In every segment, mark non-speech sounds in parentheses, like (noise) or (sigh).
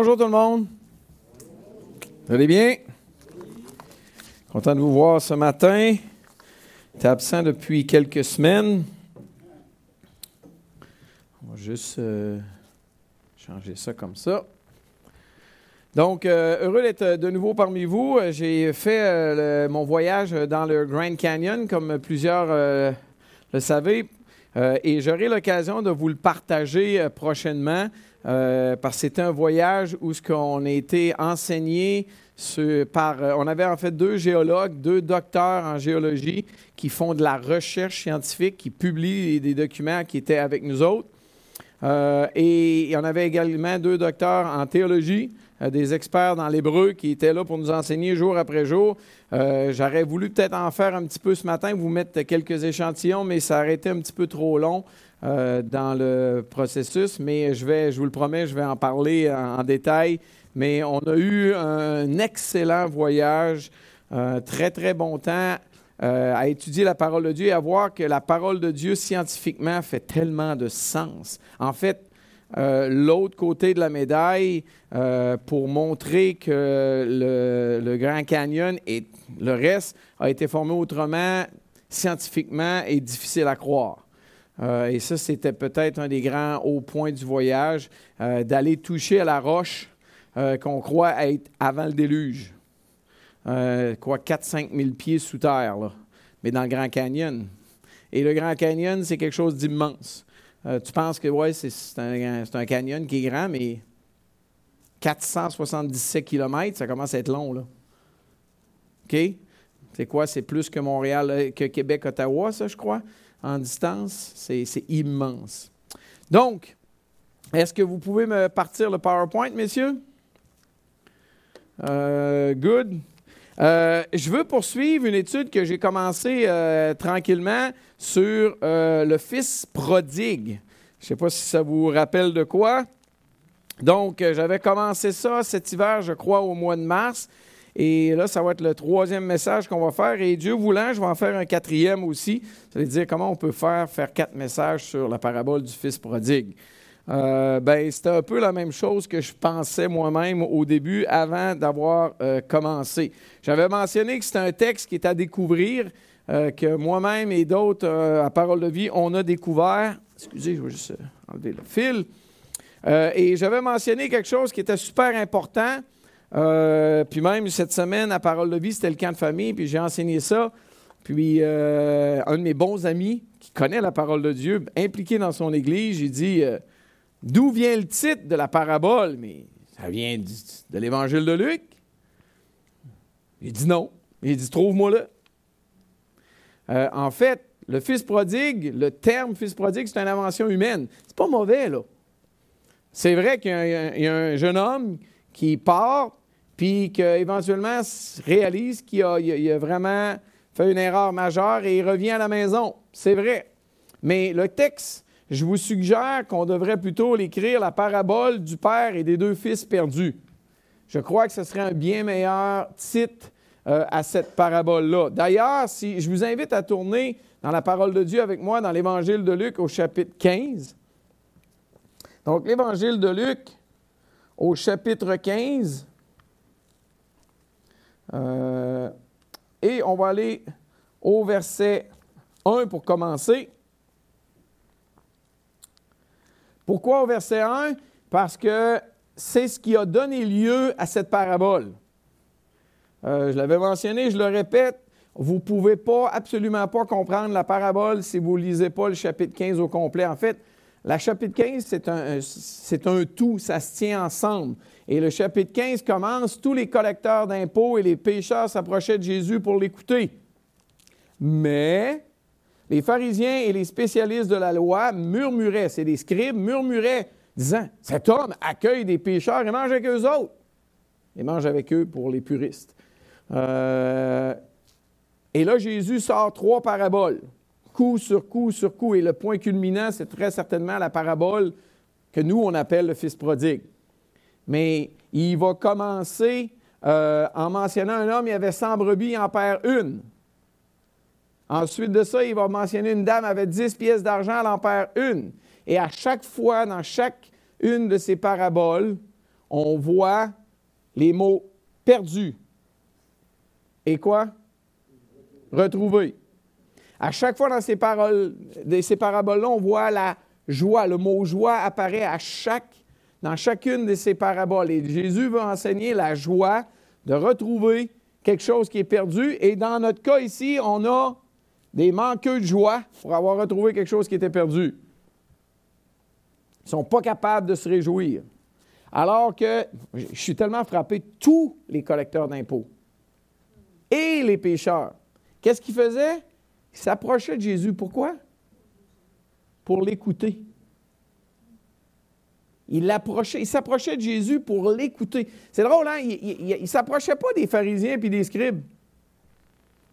Bonjour tout le monde. Vous allez bien? Content de vous voir ce matin. J'étais absent depuis quelques semaines. On va juste euh, changer ça comme ça. Donc, euh, heureux d'être de nouveau parmi vous. J'ai fait euh, mon voyage dans le Grand Canyon, comme plusieurs euh, le savez, euh, et j'aurai l'occasion de vous le partager euh, prochainement, euh, parce que c'était un voyage où ce qu'on a été enseigné par... euh, on avait en fait deux géologues, deux docteurs en géologie qui font de la recherche scientifique, qui publient des documents qui étaient avec nous autres. Euh, et on avait également deux docteurs en théologie, des experts dans l'hébreu qui étaient là pour nous enseigner jour après jour. J'aurais voulu peut-être en faire un petit peu ce matin, vous mettre quelques échantillons, mais ça aurait été un petit peu trop long euh, dans le processus. Mais je vais, je vous le promets, je vais en parler en, détail. Mais on a eu un excellent voyage, un très très bon temps euh, à étudier la parole de Dieu et à voir que la parole de Dieu scientifiquement fait tellement de sens. En fait, euh, l'autre côté de la médaille, euh, pour montrer que le, Grand Canyon et le reste a été formé autrement, scientifiquement, et difficile à croire. Euh, et ça, c'était peut-être un des grands hauts points du voyage, euh, d'aller toucher à la roche euh, qu'on croit être avant le déluge. Quoi, 4-5 000 pieds sous terre, là, mais dans le Grand Canyon. Et le Grand Canyon, c'est quelque chose d'immense. Tu penses que, ouais, c'est un, un canyon qui est grand, mais 477 km, ça commence à être long, là. OK? C'est quoi? C'est plus que Montréal, que Québec, Ottawa, ça, je crois, en distance. C'est immense. Donc, est-ce que vous pouvez me partir le PowerPoint, messieurs? Euh, good. Euh, je veux poursuivre une étude que j'ai commencée euh, tranquillement sur le fils prodigue. Je ne sais pas si ça vous rappelle de quoi. Donc, j'avais commencé ça cet hiver, je crois, au mois de mars. Et là, ça va être le troisième message qu'on va faire. Et Dieu voulant, je vais en faire un quatrième aussi. Ça veut dire comment on peut faire faire quatre messages sur la parabole du fils prodigue. Euh, ben, c'était un peu la même chose que je pensais moi-même au début avant d'avoir euh, commencé. J'avais mentionné que c'était un texte qui est à découvrir, euh, que moi-même et d'autres euh, à Parole de vie, on a découvert. Excusez, je vais juste enlever le fil. Et j'avais mentionné quelque chose qui était super important. Euh, puis même cette semaine, à Parole de vie, c'était le camp de famille, puis j'ai enseigné ça. Puis euh, un de mes bons amis qui connaît la parole de Dieu, impliqué dans son église, j'ai dit euh, D'où vient le titre de la parabole? Mais ça vient de l'évangile de Luc. Il dit non. Il dit Trouve-moi là. Euh, en fait, le fils prodigue, le terme fils prodigue, c'est une invention humaine. C'est pas mauvais, là. C'est vrai qu'il y, il y a un jeune homme qui part, puis qu'éventuellement réalise qu'il a, il a- il a vraiment fait une erreur majeure et il revient à la maison. C'est vrai. Mais le texte, je vous suggère qu'on devrait plutôt l'écrire la parabole du père et des deux fils perdus. Je crois que ce serait un bien meilleur titre euh, à cette parabole-là. D'ailleurs, si je vous invite à tourner dans la parole de Dieu avec moi dans l'Évangile de Luc au chapitre 15. Donc, l'Évangile de Luc au chapitre 15. Euh, et on va aller au verset 1 pour commencer. Pourquoi au verset 1? Parce que c'est ce qui a donné lieu à cette parabole. Euh, je l'avais mentionné, je le répète, vous ne pouvez pas, absolument pas comprendre la parabole si vous ne lisez pas le chapitre 15 au complet. En fait, la chapitre 15, c'est un, c'est un tout, ça se tient ensemble. Et le chapitre 15 commence, tous les collecteurs d'impôts et les pécheurs s'approchaient de Jésus pour l'écouter. Mais les pharisiens et les spécialistes de la loi murmuraient, c'est des scribes, murmuraient, disant, cet homme accueille des pécheurs et mange avec eux autres. Et mange avec eux pour les puristes. Euh, et là, Jésus sort trois paraboles, coup sur coup sur coup. Et le point culminant, c'est très certainement la parabole que nous, on appelle le Fils prodigue. Mais il va commencer euh, en mentionnant un homme, il avait 100 brebis, il en perd une. Ensuite de ça, il va mentionner une dame avec 10 pièces d'argent, elle en perd une. Et à chaque fois, dans chaque une de ces paraboles, on voit les mots perdu et quoi? Retrouver. À chaque fois dans ces, paroles, paraboles-là, on voit la joie. Le mot joie apparaît à chaque, dans chacune de ces paraboles. Et Jésus veut enseigner la joie de retrouver quelque chose qui est perdu. Et dans notre cas ici, on a des manqueux de joie pour avoir retrouvé quelque chose qui était perdu. Ils ne sont pas capables de se réjouir. Alors que je suis tellement frappé, tous les collecteurs d'impôts et les pécheurs, qu'est-ce qu'ils faisaient? Ils s'approchaient de Jésus. Pourquoi? Pour l'écouter. Il s'approchait de Jésus pour l'écouter. C'est drôle, hein? Il ne s'approchait pas des pharisiens et des scribes.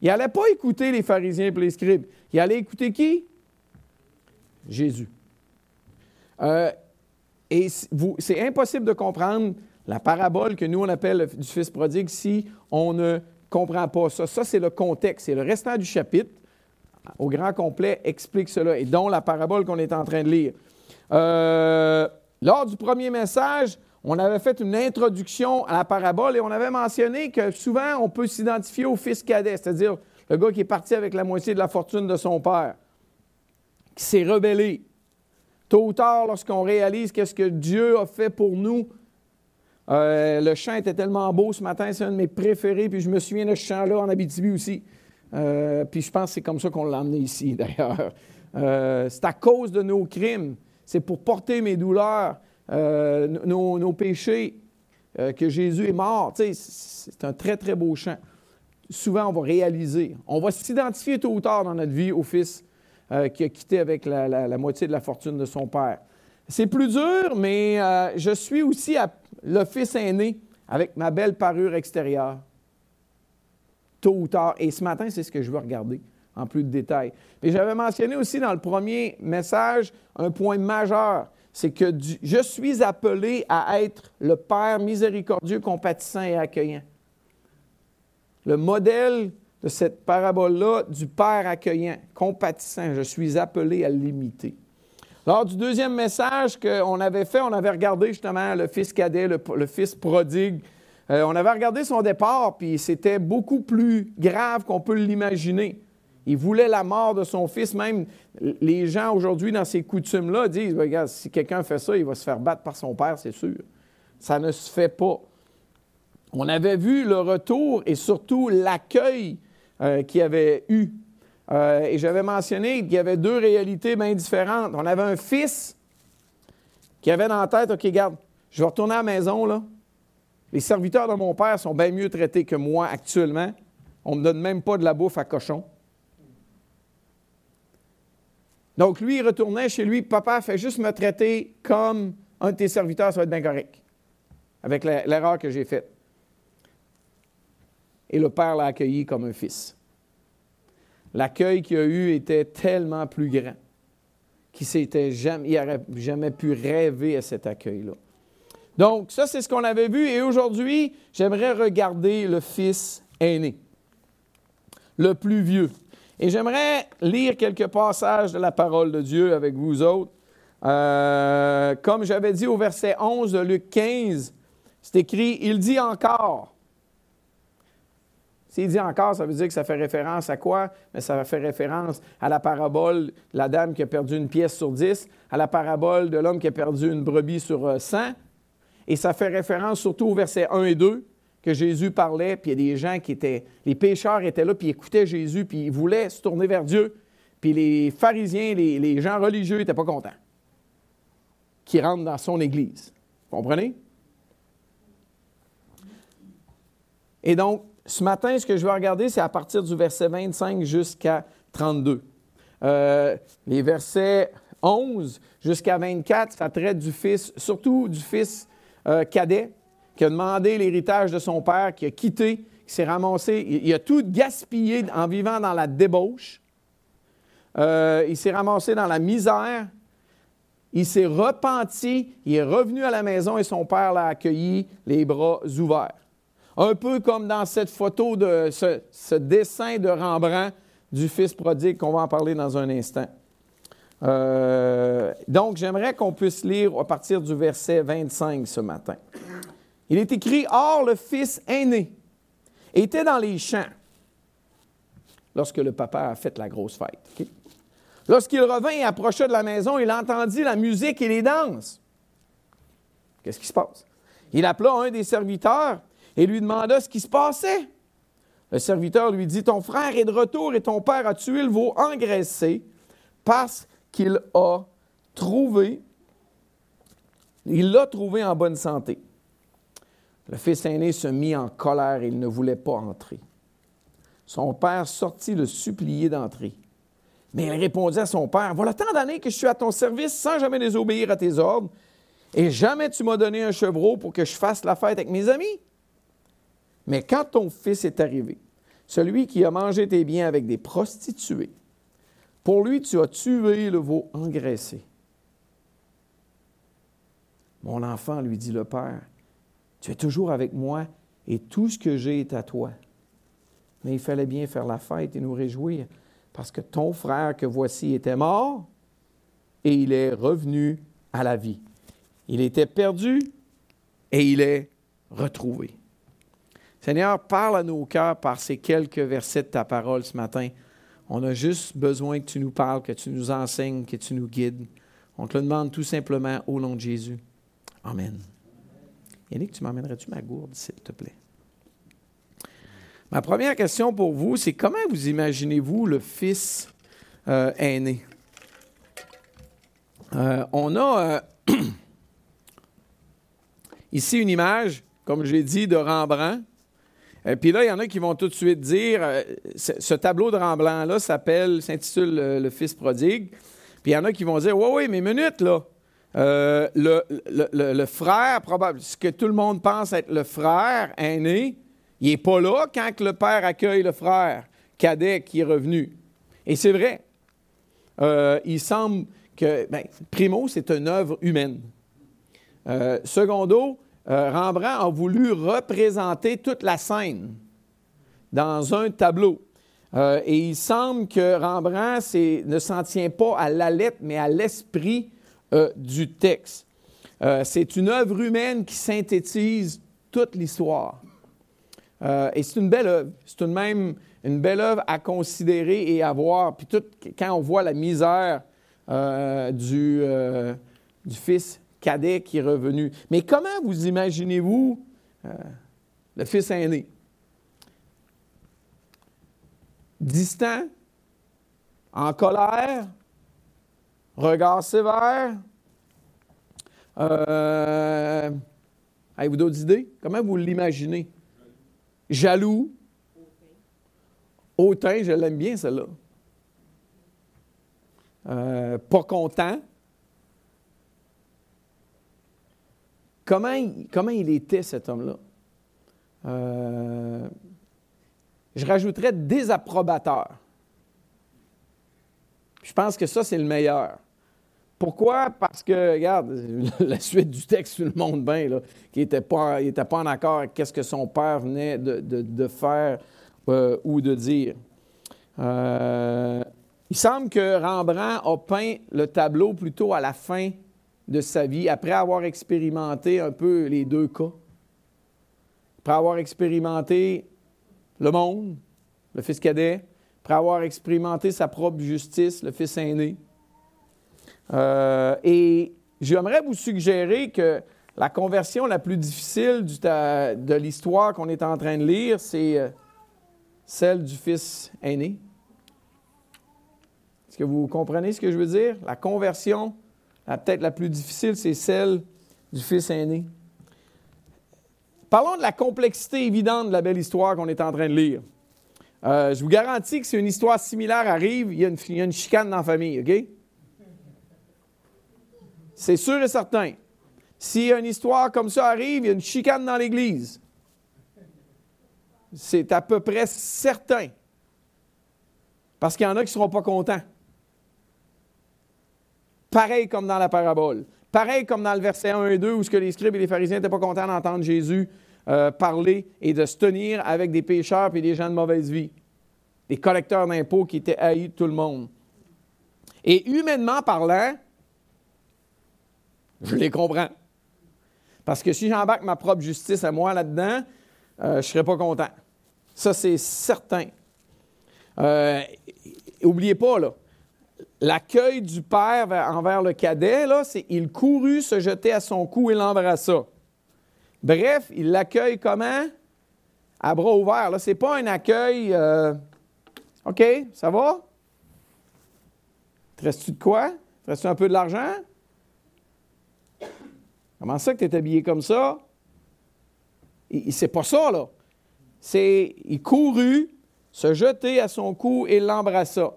Il n'allait pas écouter les pharisiens et les scribes. Il allait écouter qui? Jésus. Euh, et c'est impossible de comprendre la parabole que nous on appelle du Fils prodigue si on ne comprend pas ça. Ça, c'est le contexte. Et le restant du chapitre, au grand complet, explique cela, et dont la parabole qu'on est en train de lire. Euh, lors du premier message, on avait fait une introduction à la parabole et on avait mentionné que souvent on peut s'identifier au fils cadet, c'est-à-dire le gars qui est parti avec la moitié de la fortune de son père, qui s'est rebellé. Tôt ou tard, lorsqu'on réalise qu'est-ce que Dieu a fait pour nous, euh, le chant était tellement beau ce matin, c'est un de mes préférés, puis je me souviens de ce chant-là en Abitibi aussi. Euh, puis je pense que c'est comme ça qu'on l'a amené ici, (laughs) d'ailleurs. Euh, c'est à cause de nos crimes, c'est pour porter mes douleurs, nos, péchés, que Jésus est mort. c'est un très, très beau chant. Souvent, on va réaliser, on va s'identifier tôt ou tard dans notre vie au Fils euh, qui a quitté avec la, moitié de la fortune de son père. C'est plus dur, mais euh, je suis aussi le fils aîné avec ma belle parure extérieure. Tôt ou tard. Et ce matin, c'est ce que je veux regarder en plus de détails. Mais j'avais mentionné aussi dans le premier message un point majeur, c'est que je suis appelé à être le Père miséricordieux, compatissant et accueillant. Le modèle de cette parabole-là du Père accueillant, compatissant. Je suis appelé à l'imiter. Lors du deuxième message qu'on avait fait, on avait regardé justement le fils cadet, le, fils prodigue. Euh, on avait regardé son départ, puis c'était beaucoup plus grave qu'on peut l'imaginer. Il voulait la mort de son fils. Même les gens aujourd'hui, dans ces coutumes-là, disent Regarde, si quelqu'un fait ça, il va se faire battre par son père, c'est sûr. Ça ne se fait pas. On avait vu le retour et surtout l'accueil euh, qui avait eu. Euh, et j'avais mentionné qu'il y avait deux réalités bien différentes. On avait un fils qui avait dans la tête, OK, garde, je vais retourner à la maison, là. Les serviteurs de mon père sont bien mieux traités que moi actuellement. On ne me donne même pas de la bouffe à cochon. Donc, lui, il retournait chez lui. Papa, fait juste me traiter comme un de tes serviteurs, ça va être bien correct. Avec l'erreur que j'ai faite et le père l'a accueilli comme un fils. L'accueil qu'il a eu était tellement plus grand qu'il jamais, n'aurait jamais pu rêver à cet accueil-là. Donc, ça, c'est ce qu'on avait vu. Et aujourd'hui, j'aimerais regarder le fils aîné, le plus vieux. Et j'aimerais lire quelques passages de la parole de Dieu avec vous autres. Euh, comme j'avais dit au verset 11 de Luc 15, c'est écrit, il dit encore, s'il dit encore, ça veut dire que ça fait référence à quoi? Mais ça fait référence à la parabole de la dame qui a perdu une pièce sur dix, à la parabole de l'homme qui a perdu une brebis sur euh, cent. Et ça fait référence surtout au verset 1 et 2 que Jésus parlait, puis il y a des gens qui étaient, les pécheurs étaient là, puis écoutaient Jésus, puis ils voulaient se tourner vers Dieu. Puis les pharisiens, les, les gens religieux n'étaient pas contents qui rentrent dans son Église. Vous comprenez? Et donc, ce matin, ce que je vais regarder, c'est à partir du verset 25 jusqu'à 32. Euh, les versets 11 jusqu'à 24, ça traite du fils, surtout du fils euh, cadet, qui a demandé l'héritage de son père, qui a quitté, qui s'est ramassé, il, a tout gaspillé en vivant dans la débauche. Euh, il s'est ramassé dans la misère. Il s'est repenti, il est revenu à la maison et son père l'a accueilli les bras ouverts. Un peu comme dans cette photo de ce, dessin de Rembrandt du Fils prodigue qu'on va en parler dans un instant. Euh, donc, j'aimerais qu'on puisse lire à partir du verset 25 ce matin. Il est écrit Or, le fils aîné était dans les champs lorsque le papa a fait la grosse fête. Lorsqu'il revint et approcha de la maison, il entendit la musique et les danses. Qu'est-ce qui se passe? Il appela un des serviteurs et lui demanda ce qui se passait. Le serviteur lui dit, Ton frère est de retour et ton père a tué le veau engraissé parce qu'il a trouvé, il l'a trouvé en bonne santé. Le fils aîné se mit en colère et il ne voulait pas entrer. Son père sortit le supplier d'entrer. Mais il répondit à son père, Voilà tant d'années que je suis à ton service sans jamais désobéir à tes ordres, et jamais tu m'as donné un chevreau pour que je fasse la fête avec mes amis. Mais quand ton fils est arrivé, celui qui a mangé tes biens avec des prostituées, pour lui tu as tué le veau engraissé. Mon enfant, lui dit le père, tu es toujours avec moi et tout ce que j'ai est à toi. Mais il fallait bien faire la fête et nous réjouir, parce que ton frère que voici était mort et il est revenu à la vie. Il était perdu et il est retrouvé. Seigneur, parle à nos cœurs par ces quelques versets de ta parole ce matin. On a juste besoin que tu nous parles, que tu nous enseignes, que tu nous guides. On te le demande tout simplement au nom de Jésus. Amen. Yannick, tu m'emmènerais-tu ma gourde, s'il te plaît? Ma première question pour vous, c'est comment vous imaginez-vous le fils euh, aîné? Euh, on a euh, (clears throat) ici une image, comme je l'ai dit, de Rembrandt. Et puis là, il y en a qui vont tout de suite dire, ce tableau de Rembrandt-là s'appelle, s'intitule le, Fils prodigue. Puis il y en a qui vont dire, oui, oui, mais minute, là. Euh, le, frère, probable, ce que tout le monde pense être le frère aîné, il n'est pas là quand le père accueille le frère cadet qui est revenu. Et c'est vrai. Euh, il semble que, ben, primo, c'est une œuvre humaine. Euh, Rembrandt a voulu représenter toute la scène dans un tableau. et il semble que Rembrandt ne s'en tient pas à la lettre, mais à l'esprit euh, du texte. Euh, c'est une œuvre humaine qui synthétise toute l'histoire. Euh, et c'est une belle œuvre. C'est tout de même une belle œuvre à considérer et à voir. Puis tout, quand on voit la misère du, du fils cadet qui est revenu. Mais comment vous imaginez-vous le fils aîné? Distant, en colère, Regard sévère. Euh, Avez-vous d'autres idées? Comment vous l'imaginez? Jaloux? Hautain, je l'aime bien, celle-là. Euh, pas content? Comment, il était, cet homme-là? Euh, je rajouterais désapprobateur. Je pense que ça, c'est le meilleur. Pourquoi? Parce que, regarde, (laughs) la suite du texte, tout le monde bien, là, qui n'était pas, pas en accord avec ce que son père venait de, faire euh, ou de dire. Euh, il semble que Rembrandt a peint le tableau plutôt à la fin de sa vie, après avoir expérimenté un peu les deux cas. Après avoir expérimenté le monde, le fils cadet, après avoir expérimenté sa propre justice, le fils aîné. Euh, et j'aimerais vous suggérer que la conversion la plus difficile de l'histoire qu'on est en train de lire, c'est euh, celle du fils aîné. Est-ce que vous comprenez ce que je veux dire? La conversion, peut-être la plus difficile, c'est celle du fils aîné. Parlons de la complexité évidente de la belle histoire qu'on est en train de lire. Euh, je vous garantis que si une histoire similaire arrive, il y a une, il y a une chicane dans la famille, OK? C'est sûr et certain. Si une histoire comme ça arrive, il y a une chicane dans l'Église. C'est à peu près certain. Parce qu'il y en a qui ne seront pas contents. Pareil comme dans la parabole. Pareil comme dans le verset 1 et 2 où ce que les scribes et les pharisiens n'étaient pas contents d'entendre Jésus euh, parler et de se tenir avec des pécheurs et des gens de mauvaise vie. Des collecteurs d'impôts qui étaient haïs de tout le monde. Et humainement parlant, je les comprends. Parce que si j'embarque ma propre justice à moi là-dedans, euh, je ne serais pas content. Ça, c'est certain. N'oubliez pas, là, l'accueil du père envers le cadet, là, c'est il courut se jeter à son cou et l'embrassa. Bref, il l'accueille comment? À bras ouverts. Ce n'est pas un accueil euh, OK, ça va? Te reste-tu de quoi? Te reste-tu un peu de l'argent? Comment ça que tu es habillé comme ça? C'est pas ça, là. C'est, il courut, se jeter à son cou et l'embrassa.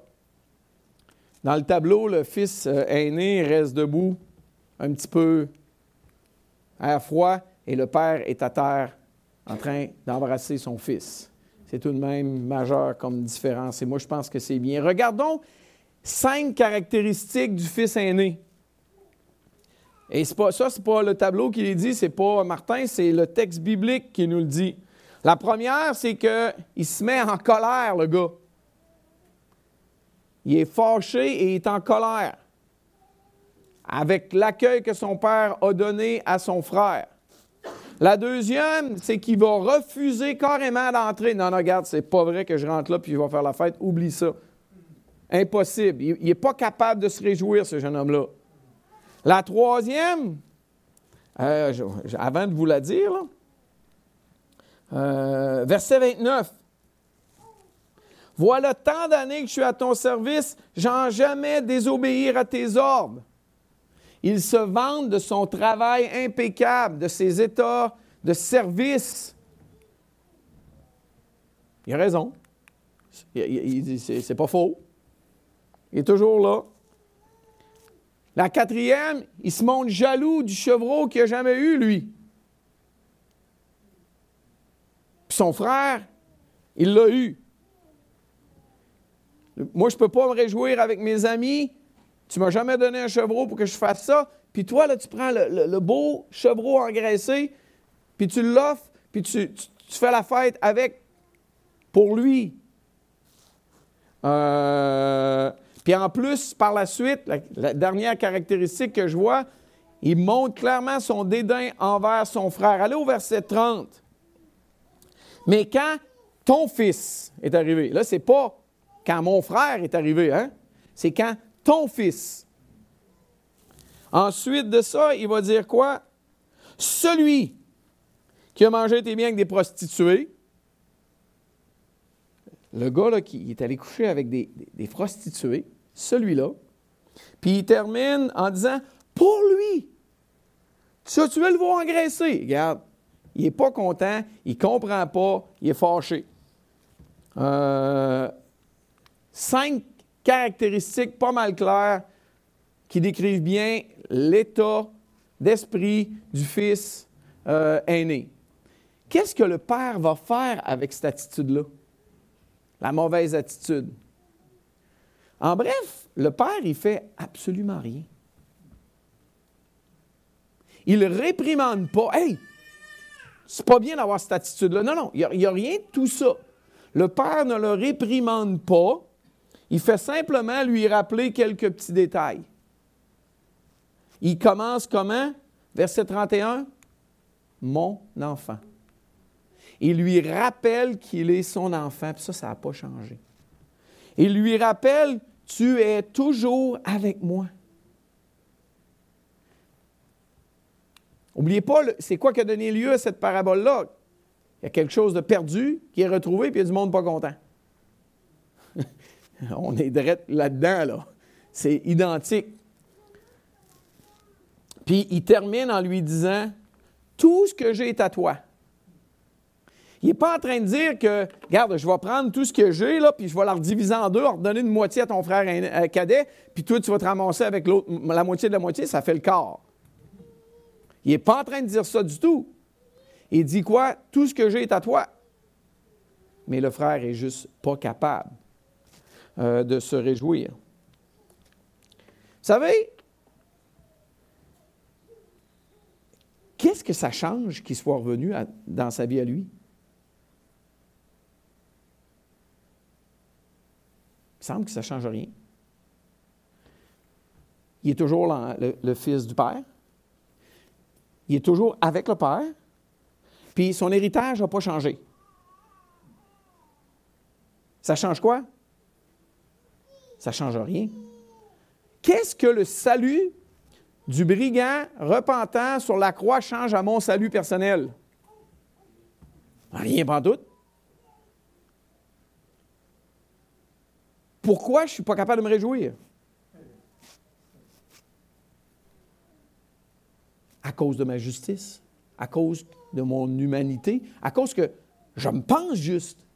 Dans le tableau, le fils euh, aîné reste debout, un petit peu à froid, et le père est à terre en train d'embrasser son fils. C'est tout de même majeur comme différence. Et moi, je pense que c'est bien. Regardons cinq caractéristiques du fils aîné. Et pas, ça, ce n'est pas le tableau qui les dit, c'est pas Martin, c'est le texte biblique qui nous le dit. La première, c'est qu'il se met en colère, le gars. Il est fâché et il est en colère avec l'accueil que son père a donné à son frère. La deuxième, c'est qu'il va refuser carrément d'entrer. Non, non, regarde, c'est pas vrai que je rentre là puis je vais faire la fête. Oublie ça. Impossible. Il n'est pas capable de se réjouir, ce jeune homme-là. La troisième, euh, avant de vous la dire, euh, verset 29. Voilà tant d'années que je suis à ton service, j'en jamais désobéir à tes ordres. Il se vante de son travail impeccable, de ses états de service. Il a raison. C'est pas faux. Il est toujours là. La quatrième, il se montre jaloux du chevreau qu'il n'a jamais eu, lui. Puis son frère, il l'a eu. Moi, je ne peux pas me réjouir avec mes amis. Tu ne m'as jamais donné un chevreau pour que je fasse ça. Puis toi, là, tu prends le, beau chevreau engraissé, puis tu l'offres, puis tu, fais la fête avec, pour lui. Euh, puis en plus, par la suite, la, dernière caractéristique que je vois, il montre clairement son dédain envers son frère. Allez au verset 30. Mais quand ton fils est arrivé, là, c'est pas quand mon frère est arrivé, hein? C'est quand ton fils. Ensuite de ça, il va dire quoi? Celui qui a mangé tes biens avec des prostituées. Le gars là, qui est allé coucher avec des, prostituées, celui-là. Puis il termine en disant Pour lui, tu, tu veux le voir engraisser. Regarde, il n'est pas content, il ne comprend pas, il est fâché. Euh, cinq caractéristiques pas mal claires qui décrivent bien l'état d'esprit du fils euh, aîné. Qu'est-ce que le père va faire avec cette attitude-là? La mauvaise attitude. En bref, le père, il fait absolument rien. Il réprimande pas. Hey, c'est pas bien d'avoir cette attitude-là. Non, non, il n'y a, rien de tout ça. Le père ne le réprimande pas. Il fait simplement lui rappeler quelques petits détails. Il commence comment? Verset 31. Mon enfant. Il lui rappelle qu'il est son enfant, puis ça, ça n'a pas changé. Il lui rappelle, tu es toujours avec moi. N'oubliez pas, c'est quoi qui a donné lieu à cette parabole-là? Il y a quelque chose de perdu qui est retrouvé, puis il y a du monde pas content. (laughs) On est direct là-dedans, là. C'est identique. Puis il termine en lui disant Tout ce que j'ai est à toi. Il n'est pas en train de dire que, regarde, je vais prendre tout ce que j'ai, là, puis je vais la diviser en deux, redonner une moitié à ton frère euh, cadet, puis toi, tu vas te ramasser avec la moitié de la moitié, ça fait le quart. Il n'est pas en train de dire ça du tout. Il dit quoi? Tout ce que j'ai est à toi. Mais le frère est juste pas capable euh, de se réjouir. Vous savez, Qu'est-ce que ça change qu'il soit revenu dans sa vie à lui? Il semble que ça ne change rien. Il est toujours le, fils du Père. il est toujours avec le père, puis son héritage n'a pas changé. Ça change quoi? Ça ne change rien. Qu'est-ce que le salut du brigand repentant sur la croix change à mon salut personnel? Rien pas doute. Pourquoi je ne suis pas capable de me réjouir? À cause de ma justice, à cause de mon humanité, à cause que je me pense juste,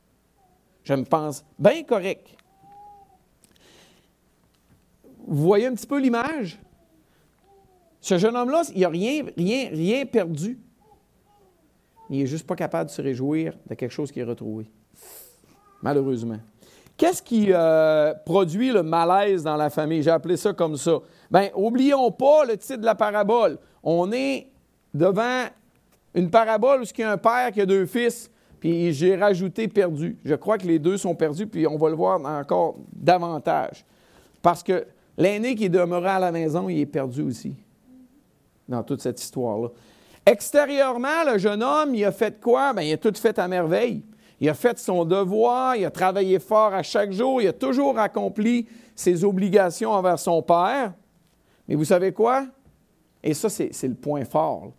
je me pense bien correct. Vous voyez un petit peu l'image? Ce jeune homme-là, il n'a rien, rien, rien perdu. Il n'est juste pas capable de se réjouir de quelque chose qu'il a retrouvé. Malheureusement. Qu'est-ce qui euh, produit le malaise dans la famille? J'ai appelé ça comme ça. Bien, oublions pas le titre de la parabole. On est devant une parabole où il y a un père qui a deux fils, puis j'ai rajouté perdu. Je crois que les deux sont perdus, puis on va le voir encore davantage. Parce que l'aîné qui est demeuré à la maison, il est perdu aussi dans toute cette histoire-là. Extérieurement, le jeune homme, il a fait quoi? Bien, il a tout fait à merveille. Il a fait son devoir, il a travaillé fort à chaque jour, il a toujours accompli ses obligations envers son père. Mais vous savez quoi? Et ça, c'est le point fort.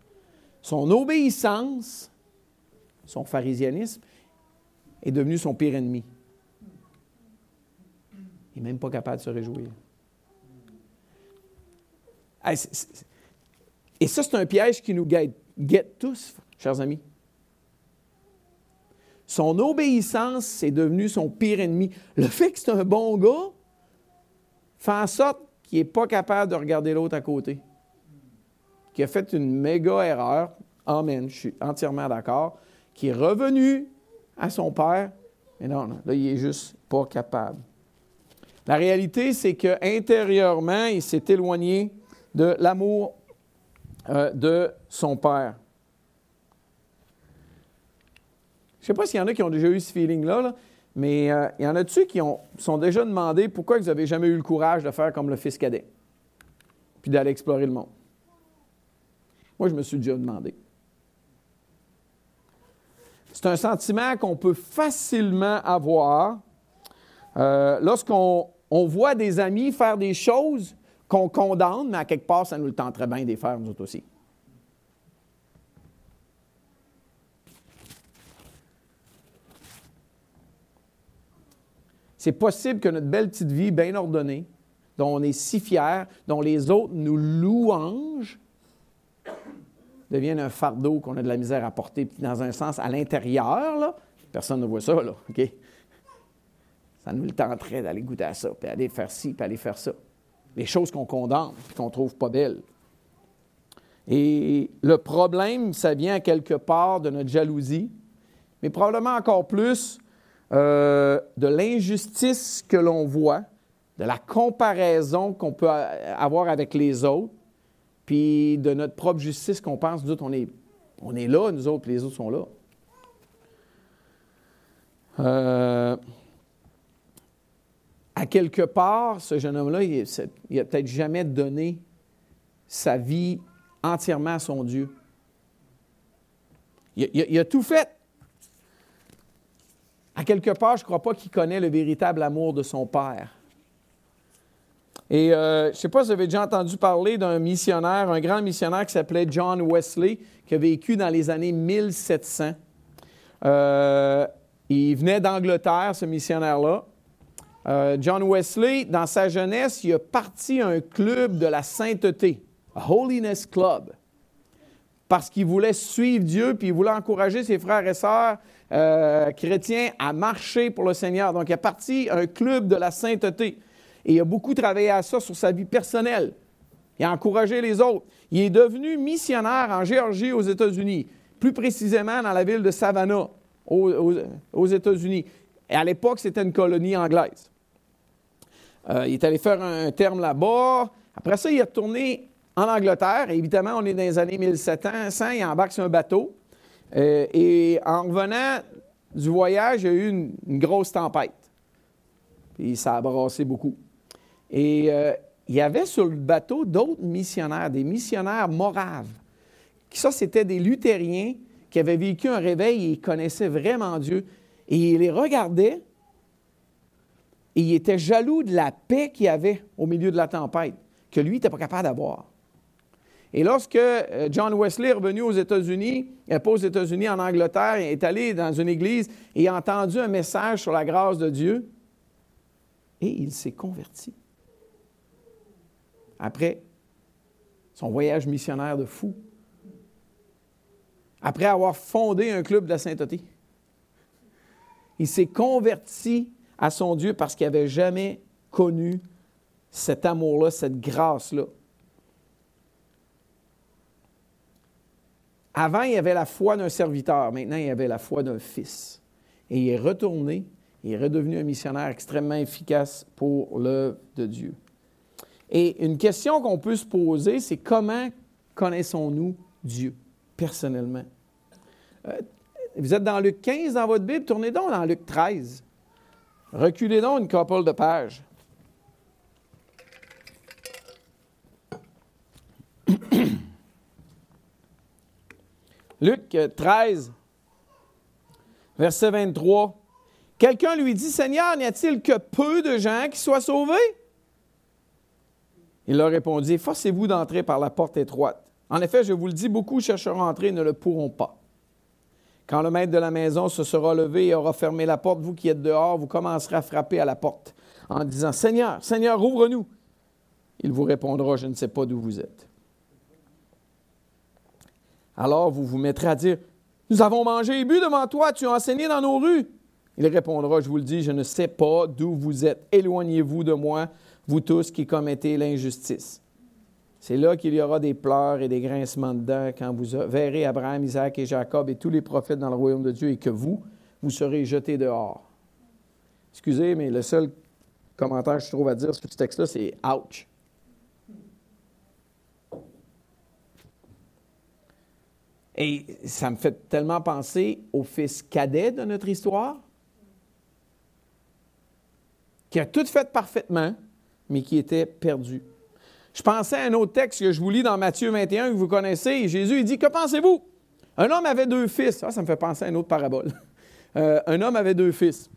Son obéissance, son pharisianisme, est devenu son pire ennemi. Il n'est même pas capable de se réjouir. Et ça, c'est un piège qui nous guette, tous, chers amis. Son obéissance, c'est devenu son pire ennemi. Le fait que c'est un bon gars fait en sorte qu'il n'est pas capable de regarder l'autre à côté. Qui a fait une méga erreur. Amen, je suis entièrement d'accord. Qui est revenu à son père. Mais non, non là, il est juste pas capable. La réalité, c'est qu'intérieurement, il s'est éloigné de l'amour euh, de son père. Je ne sais pas s'il y en a qui ont déjà eu ce feeling-là, mais euh, il y en a-tu qui ont, sont déjà demandé pourquoi vous n'avez jamais eu le courage de faire comme le fils cadet, puis d'aller explorer le monde? Moi, je me suis déjà demandé. C'est un sentiment qu'on peut facilement avoir euh, lorsqu'on voit des amis faire des choses qu'on condamne, mais à quelque part, ça nous le tenterait bien de faire, nous autres aussi. C'est possible que notre belle petite vie bien ordonnée, dont on est si fier, dont les autres nous louangent, devienne un fardeau qu'on a de la misère à porter. Puis dans un sens, à l'intérieur, là, personne ne voit ça, là, OK? Ça nous le tenterait d'aller goûter à ça, puis aller faire ci, puis aller faire ça les choses qu'on condamne et qu'on trouve pas belles. Et le problème, ça vient quelque part de notre jalousie, mais probablement encore plus euh, de l'injustice que l'on voit, de la comparaison qu'on peut avoir avec les autres, puis de notre propre justice qu'on pense, nous on est, on est là, nous autres, les autres sont là. Euh, à quelque part, ce jeune homme-là, il n'a peut-être jamais donné sa vie entièrement à son Dieu. Il, a tout fait. À quelque part, je ne crois pas qu'il connaît le véritable amour de son Père. Et euh, je ne sais pas si vous avez déjà entendu parler d'un missionnaire, un grand missionnaire qui s'appelait John Wesley, qui a vécu dans les années 1700. Euh, il venait d'Angleterre, ce missionnaire-là. Euh, John Wesley, dans sa jeunesse, il a parti un club de la sainteté, a Holiness Club, parce qu'il voulait suivre Dieu, puis il voulait encourager ses frères et sœurs euh, chrétiens à marcher pour le Seigneur. Donc, il a parti un club de la sainteté. Et il a beaucoup travaillé à ça sur sa vie personnelle. Il a encouragé les autres. Il est devenu missionnaire en Géorgie aux États-Unis, plus précisément dans la ville de Savannah, aux, aux États-Unis. Et à l'époque, c'était une colonie anglaise. Euh, il est allé faire un terme là-bas. Après ça, il est retourné en Angleterre. évidemment, on est dans les années 1700. Il embarque sur un bateau. Euh, et en revenant du voyage, il y a eu une, grosse tempête. Puis ça a brassé beaucoup. Et euh, il y avait sur le bateau d'autres missionnaires, des missionnaires moraves, Ça, c'était des luthériens qui avaient vécu un réveil et ils connaissaient vraiment Dieu. Et ils les regardaient et ils étaient jaloux de la paix qu'il avait au milieu de la tempête, que lui n'était pas capable d'avoir. Et lorsque euh, John Wesley est revenu aux États-Unis, euh, pas aux États-Unis, en Angleterre, il est allé dans une église et a entendu un message sur la grâce de Dieu, et il s'est converti. Après son voyage missionnaire de fou, après avoir fondé un club de la sainteté, il s'est converti à son Dieu parce qu'il n'avait jamais connu cet amour-là, cette grâce-là. Avant, il y avait la foi d'un serviteur. Maintenant, il y avait la foi d'un fils. Et il est retourné, il est redevenu un missionnaire extrêmement efficace pour l'œuvre de Dieu. Et une question qu'on peut se poser, c'est comment connaissons-nous Dieu personnellement? Euh, vous êtes dans Luc 15 dans votre Bible, tournez donc dans Luc 13. Reculez donc une couple de pages. (coughs) Luc 13, verset 23. Quelqu'un lui dit, Seigneur, n'y a-t-il que peu de gens qui soient sauvés? Il leur répondit, Forcez-vous d'entrer par la porte étroite. En effet, je vous le dis, beaucoup chercheront à entrer et ne le pourront pas. Quand le maître de la maison se sera levé et aura fermé la porte, vous qui êtes dehors, vous commencerez à frapper à la porte en disant, Seigneur, Seigneur, ouvre-nous. Il vous répondra, je ne sais pas d'où vous êtes. Alors vous vous mettrez à dire, Nous avons mangé et bu devant toi, tu as enseigné dans nos rues. Il répondra, je vous le dis, je ne sais pas d'où vous êtes. Éloignez-vous de moi, vous tous qui commettez l'injustice. C'est là qu'il y aura des pleurs et des grincements de dents quand vous verrez Abraham, Isaac et Jacob et tous les prophètes dans le royaume de Dieu et que vous, vous serez jetés dehors. Excusez, mais le seul commentaire que je trouve à dire sur ce texte-là, c'est ouch. Et ça me fait tellement penser au fils cadet de notre histoire, qui a tout fait parfaitement, mais qui était perdu. Je pensais à un autre texte que je vous lis dans Matthieu 21 que vous connaissez. Jésus il dit Que pensez-vous? Un homme avait deux fils. Ah, ça me fait penser à une autre parabole. (laughs) Euh, un homme avait deux fils.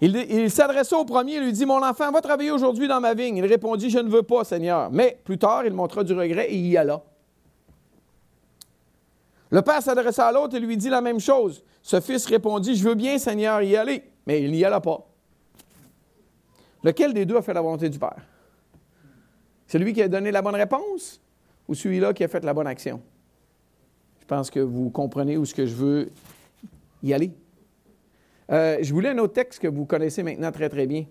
Il, il s'adressa au premier et lui dit Mon enfant, va travailler aujourd'hui dans ma vigne. Il répondit Je ne veux pas, Seigneur. Mais plus tard, il montra du regret et y alla. Le père s'adressa à l'autre et lui dit la même chose. Ce fils répondit, Je veux bien, Seigneur, y aller. Mais il n'y alla pas. Lequel des deux a fait la volonté du Père? Celui qui a donné la bonne réponse ou celui-là qui a fait la bonne action? Je pense que vous comprenez où ce que je veux y aller. Euh, je voulais un autre texte que vous connaissez maintenant très, très bien.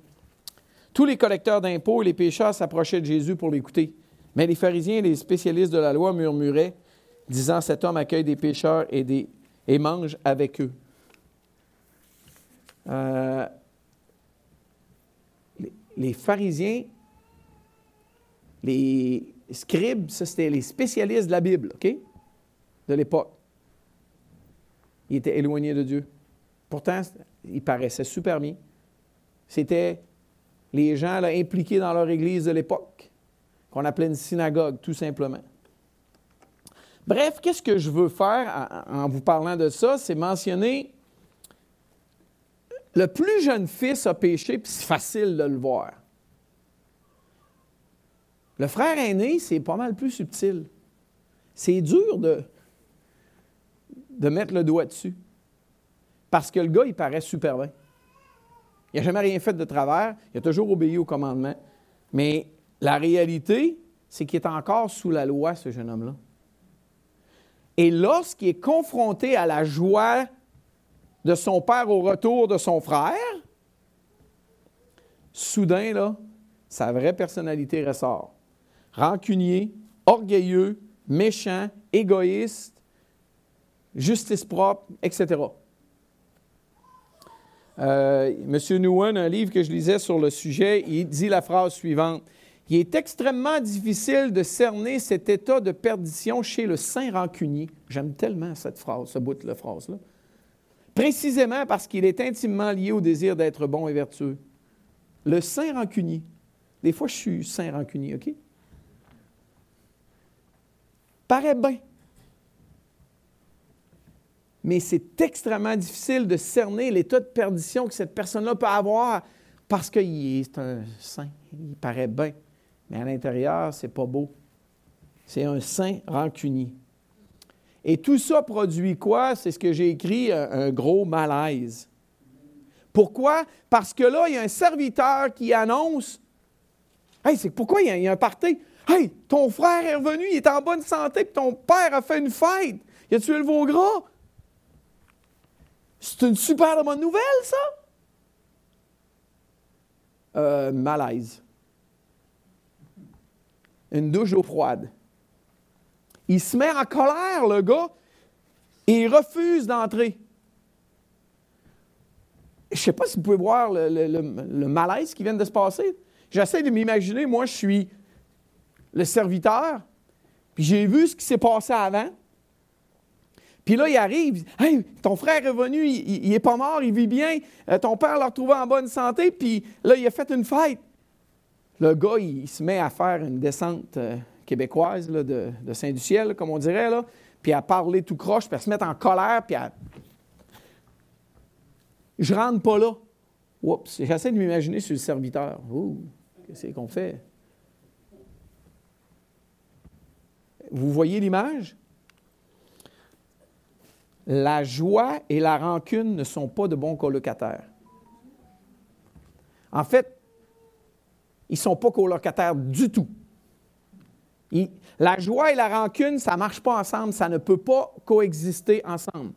Tous les collecteurs d'impôts et les pécheurs s'approchaient de Jésus pour l'écouter. Mais les pharisiens et les spécialistes de la loi murmuraient disant Cet homme accueille des pécheurs et, des, et mange avec eux. Euh, les, pharisiens, les scribes, ça c'était les spécialistes de la Bible, OK? De l'époque. Ils étaient éloignés de Dieu. Pourtant, ils paraissaient super bien. C'était les gens impliqués dans leur église de l'époque, qu'on appelait une synagogue, tout simplement. Bref, qu'est-ce que je veux faire en vous parlant de ça? C'est mentionner le plus jeune fils a péché, puis c'est facile de le voir. Le frère aîné, c'est pas mal plus subtil. C'est dur de, de mettre le doigt dessus. Parce que le gars, il paraît super bien. Il n'a jamais rien fait de travers, il a toujours obéi au commandement. Mais la réalité, c'est qu'il est encore sous la loi, ce jeune homme-là. Et lorsqu'il est confronté à la joie de son père au retour de son frère, soudain, là, sa vraie personnalité ressort. Rancunier, orgueilleux, méchant, égoïste, justice propre, etc. Euh, Monsieur Nguyen, un livre que je lisais sur le sujet, il dit la phrase suivante il est extrêmement difficile de cerner cet état de perdition chez le saint rancunier. J'aime tellement cette phrase, ce bout de phrase-là. Précisément parce qu'il est intimement lié au désir d'être bon et vertueux. Le saint rancunier. Des fois, je suis saint rancunier, OK? Paraît bien. mais c'est extrêmement difficile de cerner l'état de perdition que cette personne-là peut avoir parce qu'il est un saint, il paraît bien, mais à l'intérieur, c'est pas beau. C'est un saint rancunier. Et tout ça produit quoi? C'est ce que j'ai écrit, un, gros malaise. Pourquoi? Parce que là, il y a un serviteur qui annonce Hey, c'est pourquoi il y, a, un party? Hey, ton frère est revenu, il est en bonne santé, puis ton père a fait une fête. Il a tué le veau gras. C'est une super bonne nouvelle, ça? Euh, malaise. Une douche d'eau froide. Il se met en colère, le gars, et il refuse d'entrer. Je ne sais pas si vous pouvez voir le, malaise qui vient de se passer. J'essaie de m'imaginer, moi, je suis le serviteur, puis j'ai vu ce qui s'est passé avant. Puis là, il arrive, hey, ton frère est venu, il, n'est pas mort, il vit bien, euh, ton père l'a retrouvé en bonne santé, puis là, il a fait une fête. Le gars, il, se met à faire une descente euh, québécoise de, Saint-du-Ciel, comme on dirait, là, puis à parler tout croche, puis à se mettre en colère, puis à. Je rentre pas là. Oups, j'essaie de m'imaginer sur le serviteur. Ouh, qu'est-ce qu'on fait? Vous voyez l'image? La joie et la rancune ne sont pas de bons colocataires. En fait, ils ne sont pas colocataires du tout. la joie et la rancune, ça ne marche pas ensemble, ça ne peut pas coexister ensemble.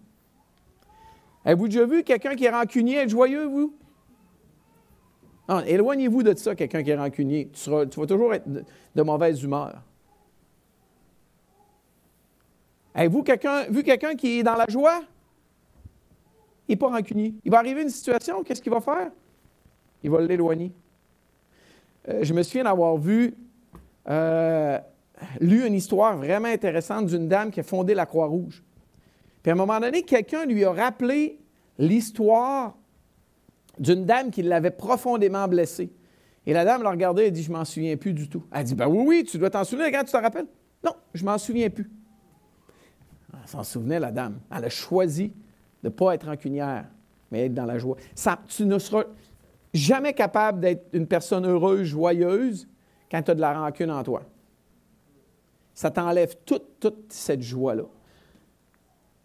Avez-vous déjà vu quelqu'un qui est rancunier? Être joyeux, vous? éloignez-vous de ça, quelqu'un qui est rancunier. Tu, vas toujours être de mauvaise humeur. Avez-vous vu quelqu'un qui est dans la joie? Il n'est pas rancunier. Il va arriver une situation, qu'est-ce qu'il va faire? Il va l'éloigner. Euh, je me souviens d'avoir vu, euh, lu une histoire vraiment intéressante d'une dame qui a fondé la Croix-Rouge. Puis à un moment donné, quelqu'un lui a rappelé l'histoire d'une dame qui l'avait profondément blessée. Et la dame l'a regardé et dit Je m'en souviens plus du tout. Elle dit Ben oui, oui, tu dois t'en souvenir quand tu te rappelles. Non, je m'en souviens plus. S'en souvenait, la dame. Elle a choisi de ne pas être rancunière, mais être dans la joie. Ça, tu ne seras jamais capable d'être une personne heureuse, joyeuse, quand tu as de la rancune en toi. Ça t'enlève toute, toute cette joie-là.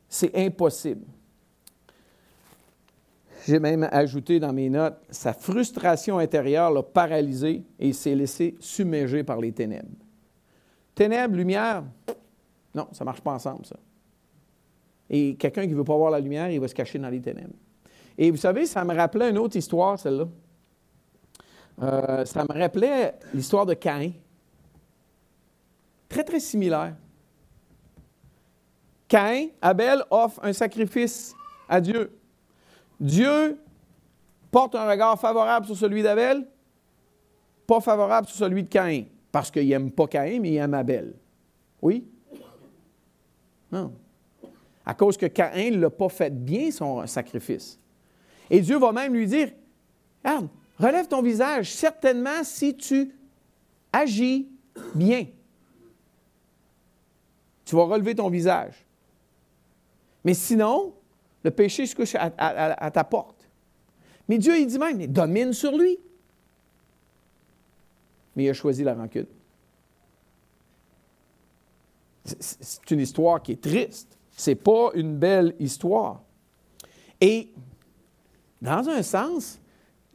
C'est impossible. J'ai même ajouté dans mes notes, sa frustration intérieure l'a paralysé et s'est laissé submerger par les ténèbres. Ténèbres, lumière, non, ça ne marche pas ensemble, ça. Et quelqu'un qui ne veut pas voir la lumière, il va se cacher dans les ténèbres. Et vous savez, ça me rappelait une autre histoire, celle-là. Euh, ça me rappelait l'histoire de Caïn. Très, très similaire. Caïn, Abel offre un sacrifice à Dieu. Dieu porte un regard favorable sur celui d'Abel, pas favorable sur celui de Caïn, parce qu'il n'aime pas Caïn, mais il aime Abel. Oui? Non à cause que Caïn ne l'a pas fait bien, son sacrifice. Et Dieu va même lui dire, regarde, relève ton visage, certainement si tu agis bien. Tu vas relever ton visage. Mais sinon, le péché se couche à, ta porte. Mais Dieu, il dit même, il domine sur lui. Mais il a choisi la rancune. C'est une histoire qui est triste. C'est pas une belle histoire. Et dans un sens,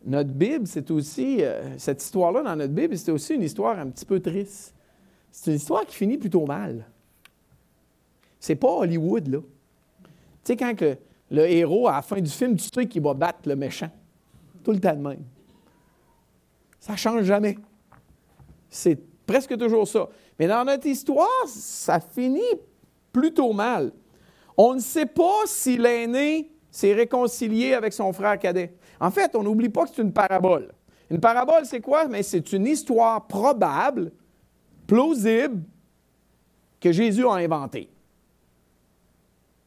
notre Bible, c'est aussi, euh, cette histoire-là dans notre Bible, c'est aussi une histoire un petit peu triste. C'est une histoire qui finit plutôt mal. C'est pas Hollywood, là. Tu sais, quand le héros, à la fin du film, tu sais qu'il va battre le méchant. Tout le temps de même. Ça ne change jamais. C'est presque toujours ça. Mais dans notre histoire, ça finit plutôt mal. On ne sait pas si l'aîné s'est réconcilié avec son frère cadet. En fait, on n'oublie pas que c'est une parabole. Une parabole, c'est quoi? Mais c'est une histoire probable, plausible, que Jésus a inventée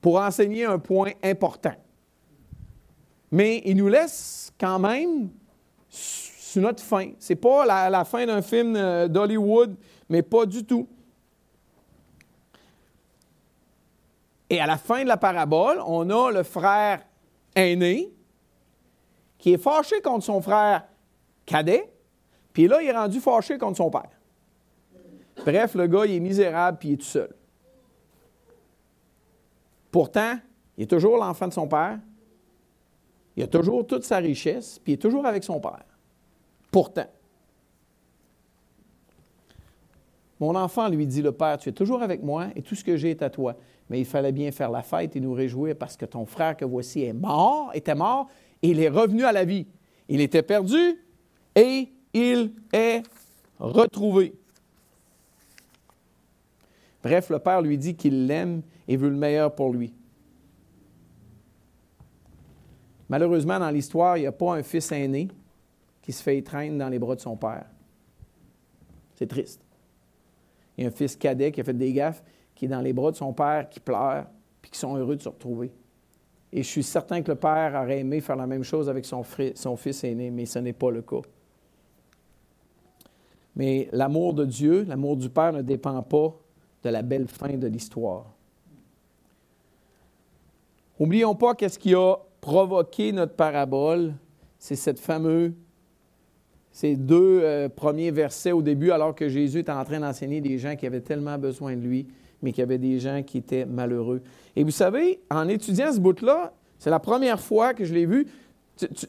pour enseigner un point important. Mais il nous laisse quand même sur notre fin. Ce n'est pas la, la fin d'un film euh, d'Hollywood, mais pas du tout. Et à la fin de la parabole, on a le frère aîné qui est fâché contre son frère cadet, puis là, il est rendu fâché contre son père. Bref, le gars, il est misérable, puis il est tout seul. Pourtant, il est toujours l'enfant de son père, il a toujours toute sa richesse, puis il est toujours avec son père. Pourtant. Mon enfant lui dit, le Père, tu es toujours avec moi et tout ce que j'ai est à toi. Mais il fallait bien faire la fête et nous réjouir parce que ton frère que voici est mort, était mort, et il est revenu à la vie. Il était perdu et il est retrouvé. Bref, le Père lui dit qu'il l'aime et veut le meilleur pour lui. Malheureusement, dans l'histoire, il n'y a pas un fils aîné qui se fait étreindre dans les bras de son père. C'est triste. Il y a un fils cadet qui a fait des gaffes, qui est dans les bras de son père, qui pleure, puis qui sont heureux de se retrouver. Et je suis certain que le père aurait aimé faire la même chose avec son, fils aîné, mais ce n'est pas le cas. Mais l'amour de Dieu, l'amour du Père ne dépend pas de la belle fin de l'histoire. N'oublions pas qu'est-ce qui a provoqué notre parabole, c'est cette fameuse ces deux euh, premiers versets au début, alors que Jésus était en train d'enseigner des gens qui avaient tellement besoin de lui, mais qui avaient des gens qui étaient malheureux. Et vous savez, en étudiant ce bout-là, c'est la première fois que je l'ai vu.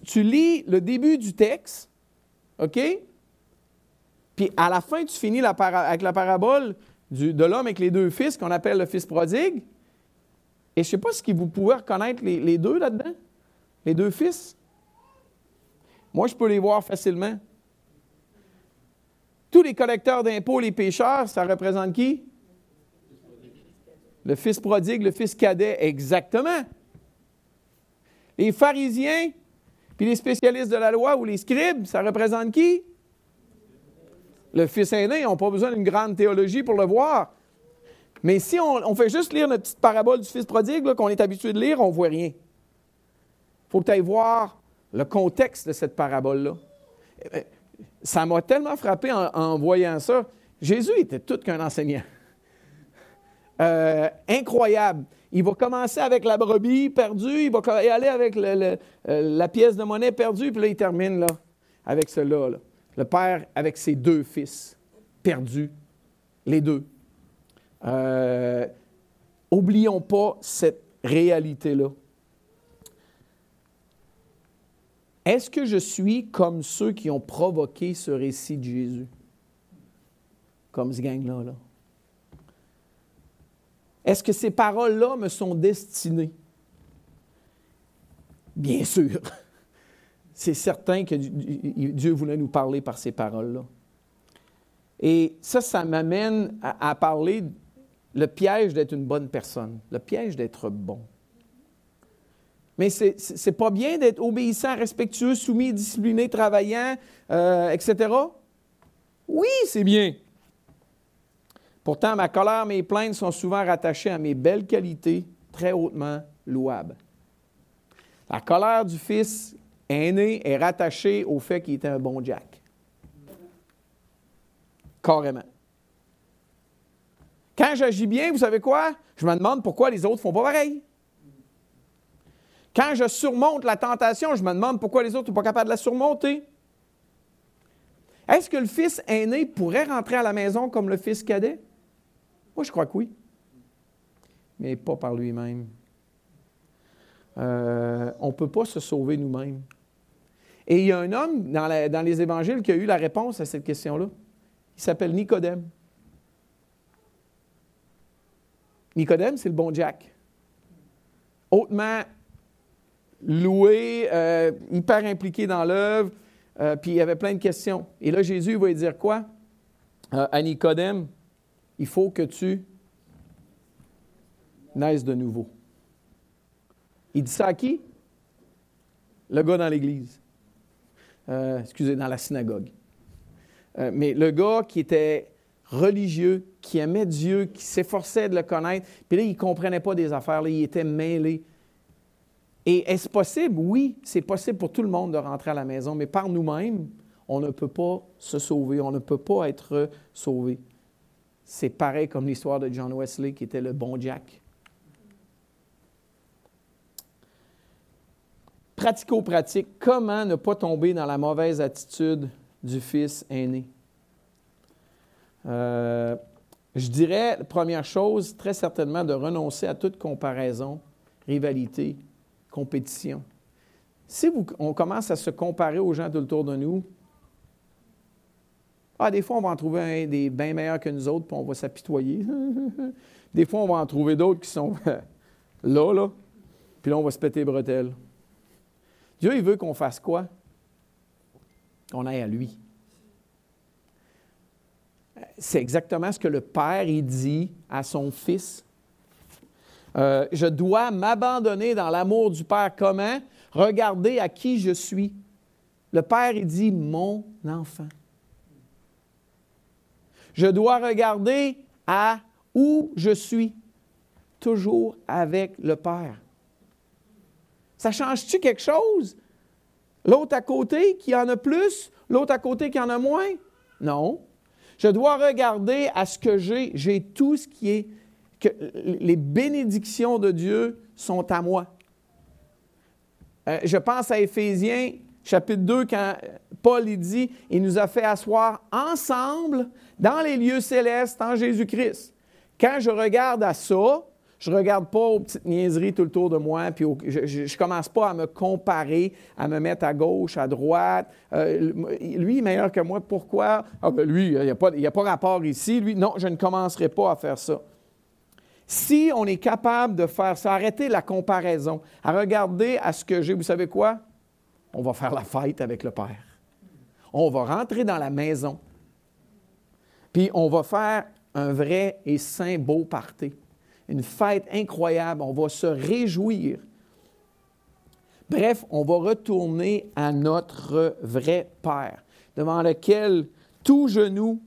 Tu, lis le début du texte, OK? Puis à la fin, tu finis avec la parabole de l'homme avec les deux fils qu'on appelle le fils prodigue. Et je ne sais pas si vous pouvez reconnaître les, les deux là-dedans, les deux fils. Moi, je peux les voir facilement. Tous les collecteurs d'impôts, les pêcheurs, ça représente qui? Le fils prodigue, le fils cadet, exactement. Les pharisiens, puis les spécialistes de la loi ou les scribes, ça représente qui? Le fils aîné, ils n'ont pas besoin d'une grande théologie pour le voir. Mais si on, fait juste lire notre petite parabole du fils prodigue qu'on est habitué de lire, on ne voit rien. Il faut que tu voir le contexte de cette parabole-là. Eh, ça m'a tellement frappé en, voyant ça. Jésus était tout qu'un enseignant. Euh, incroyable. Il va commencer avec la brebis perdue, il va aller avec euh, la pièce de monnaie perdue, puis là, il termine là, avec cela. Le père avec ses deux fils perdus, les deux. Euh, oublions pas cette réalité-là. Est-ce que je suis comme ceux qui ont provoqué ce récit de Jésus? Comme ce gang-là. Là. Est-ce que ces paroles-là me sont destinées? Bien sûr. (laughs) C'est certain que Dieu voulait nous parler par ces paroles-là. Et ça, ça m'amène à, parler le piège d'être une bonne personne, le piège d'être bon. Mais c'est n'est pas bien d'être obéissant, respectueux, soumis, discipliné, travaillant, euh, etc. Oui, c'est bien. Pourtant, ma colère, mes plaintes sont souvent rattachées à mes belles qualités, très hautement louables. La colère du fils aîné est rattachée au fait qu'il était un bon Jack. Carrément. Quand j'agis bien, vous savez quoi? Je me demande pourquoi les autres ne font pas pareil. Quand je surmonte la tentation, je me demande pourquoi les autres ne sont pas capables de la surmonter. Est-ce que le fils aîné pourrait rentrer à la maison comme le fils cadet? Moi, je crois que oui. Mais pas par lui-même. Euh, on ne peut pas se sauver nous-mêmes. Et il y a un homme dans, les évangiles qui a eu la réponse à cette question-là. Il s'appelle Nicodème. Nicodème, c'est le bon Jack. Hautement loué, euh, hyper impliqué dans l'œuvre, euh, puis il y avait plein de questions. Et là, Jésus va lui dire quoi? À Nicodème, il faut que tu naisses de nouveau. Il dit ça à qui? Le gars dans l'église. excusez, dans la synagogue. mais le gars qui était religieux, qui aimait Dieu, qui s'efforçait de le connaître, puis là, il ne comprenait pas des affaires, là, il était mêlé. Et est-ce possible? Oui, c'est possible pour tout le monde de rentrer à la maison, mais par nous-mêmes, on ne peut pas se sauver, on ne peut pas être sauvé. C'est pareil comme l'histoire de John Wesley qui était le bon Jack. Pratico-pratique, comment ne pas tomber dans la mauvaise attitude du fils aîné? Euh, je dirais, première chose, très certainement, de renoncer à toute comparaison, rivalité, compétition. Si on commence à se comparer aux gens tout autour de nous, ah, des fois, on va en trouver des bien meilleurs que nous autres, puis on va s'apitoyer. (laughs) des fois, on va en trouver d'autres qui sont (laughs) là, là, puis là, on va se péter les bretelles. Dieu, il veut qu'on fasse quoi? Qu'on aille à lui. C'est exactement ce que le Père, dit à son Fils. Euh, je dois m'abandonner dans l'amour du Père. Comment? Regardez à qui je suis. Le Père, il dit, mon enfant. Je dois regarder à où je suis, toujours avec le Père. Ça change-tu quelque chose? L'autre à côté qui en a plus, l'autre à côté qui en a moins? Non. Je dois regarder à ce que j'ai. J'ai tout ce qui est... Que les bénédictions de Dieu sont à moi. Euh, je pense à Éphésiens chapitre 2 quand Paul il dit, il nous a fait asseoir ensemble dans les lieux célestes en Jésus-Christ. Quand je regarde à ça, je ne regarde pas aux petites niaiseries tout autour de moi, puis je ne commence pas à me comparer, à me mettre à gauche, à droite. Euh, lui est meilleur que moi, pourquoi? Ah ben lui, il n'y a, pas, pas rapport ici. Lui, non, je ne commencerai pas à faire ça. Si on est capable de faire ça, arrêter la comparaison, à regarder à ce que j'ai, vous savez quoi? On va faire la fête avec le Père. On va rentrer dans la maison. Puis on va faire un vrai et saint beau party une fête incroyable, on va se réjouir. Bref, on va retourner à notre vrai Père, devant lequel tout genou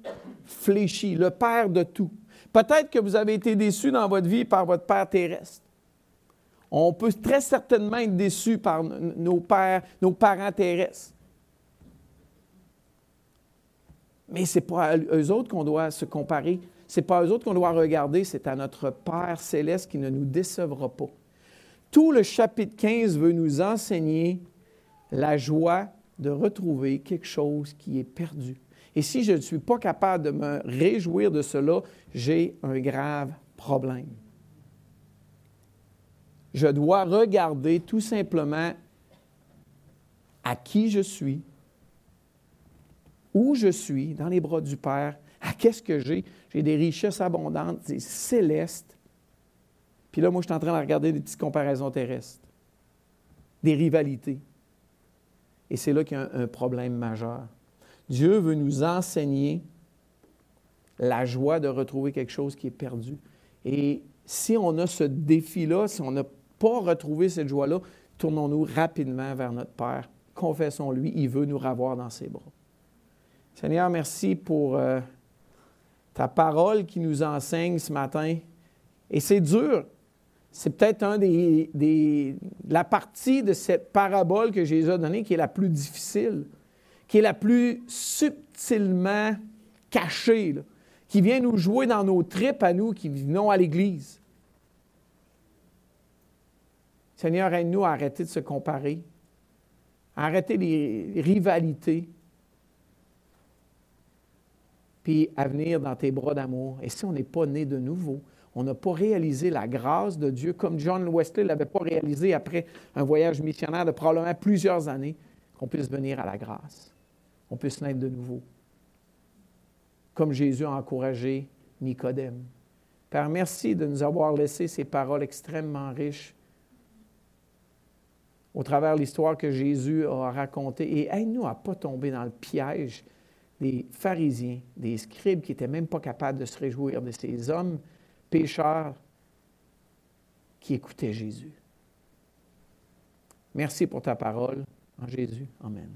fléchit, le Père de tout. Peut-être que vous avez été déçu dans votre vie par votre Père terrestre. On peut très certainement être déçu par nos pères, nos parents terrestres. Mais ce n'est pas à eux autres qu'on doit se comparer n'est pas à eux autres qu'on doit regarder, c'est à notre Père céleste qui ne nous décevra pas. Tout le chapitre 15 veut nous enseigner la joie de retrouver quelque chose qui est perdu. Et si je ne suis pas capable de me réjouir de cela, j'ai un grave problème. Je dois regarder tout simplement à qui je suis, où je suis dans les bras du Père qu'est-ce que j'ai? J'ai des richesses abondantes, des célestes. Puis là, moi, je suis en train de regarder des petites comparaisons terrestres, des rivalités. Et c'est là qu'il y a un, problème majeur. Dieu veut nous enseigner la joie de retrouver quelque chose qui est perdu. Et si on a ce défi-là, si on n'a pas retrouvé cette joie-là, tournons-nous rapidement vers notre Père. Confessons-lui, il veut nous ravoir dans ses bras. Seigneur, merci pour euh, ta parole qui nous enseigne ce matin. Et c'est dur. C'est peut-être des, la partie de cette parabole que Jésus a donnée qui est la plus difficile, qui est la plus subtilement cachée, qui vient nous jouer dans nos tripes à nous qui venons à l'Église. Seigneur, aide-nous à arrêter de se comparer, à arrêter les rivalités, puis à venir dans tes bras d'amour. Et si on n'est pas né de nouveau, on n'a pas réalisé la grâce de Dieu comme John Wesley ne l'avait pas réalisé après un voyage missionnaire de probablement plusieurs années, qu'on puisse venir à la grâce, on puisse naître de nouveau. Comme Jésus a encouragé Nicodème. Père, merci de nous avoir laissé ces paroles extrêmement riches au travers l'histoire que Jésus a racontée. Et aide-nous à ne pas tomber dans le piège des pharisiens, des scribes qui n'étaient même pas capables de se réjouir de ces hommes pécheurs qui écoutaient Jésus. Merci pour ta parole. En Jésus. Amen.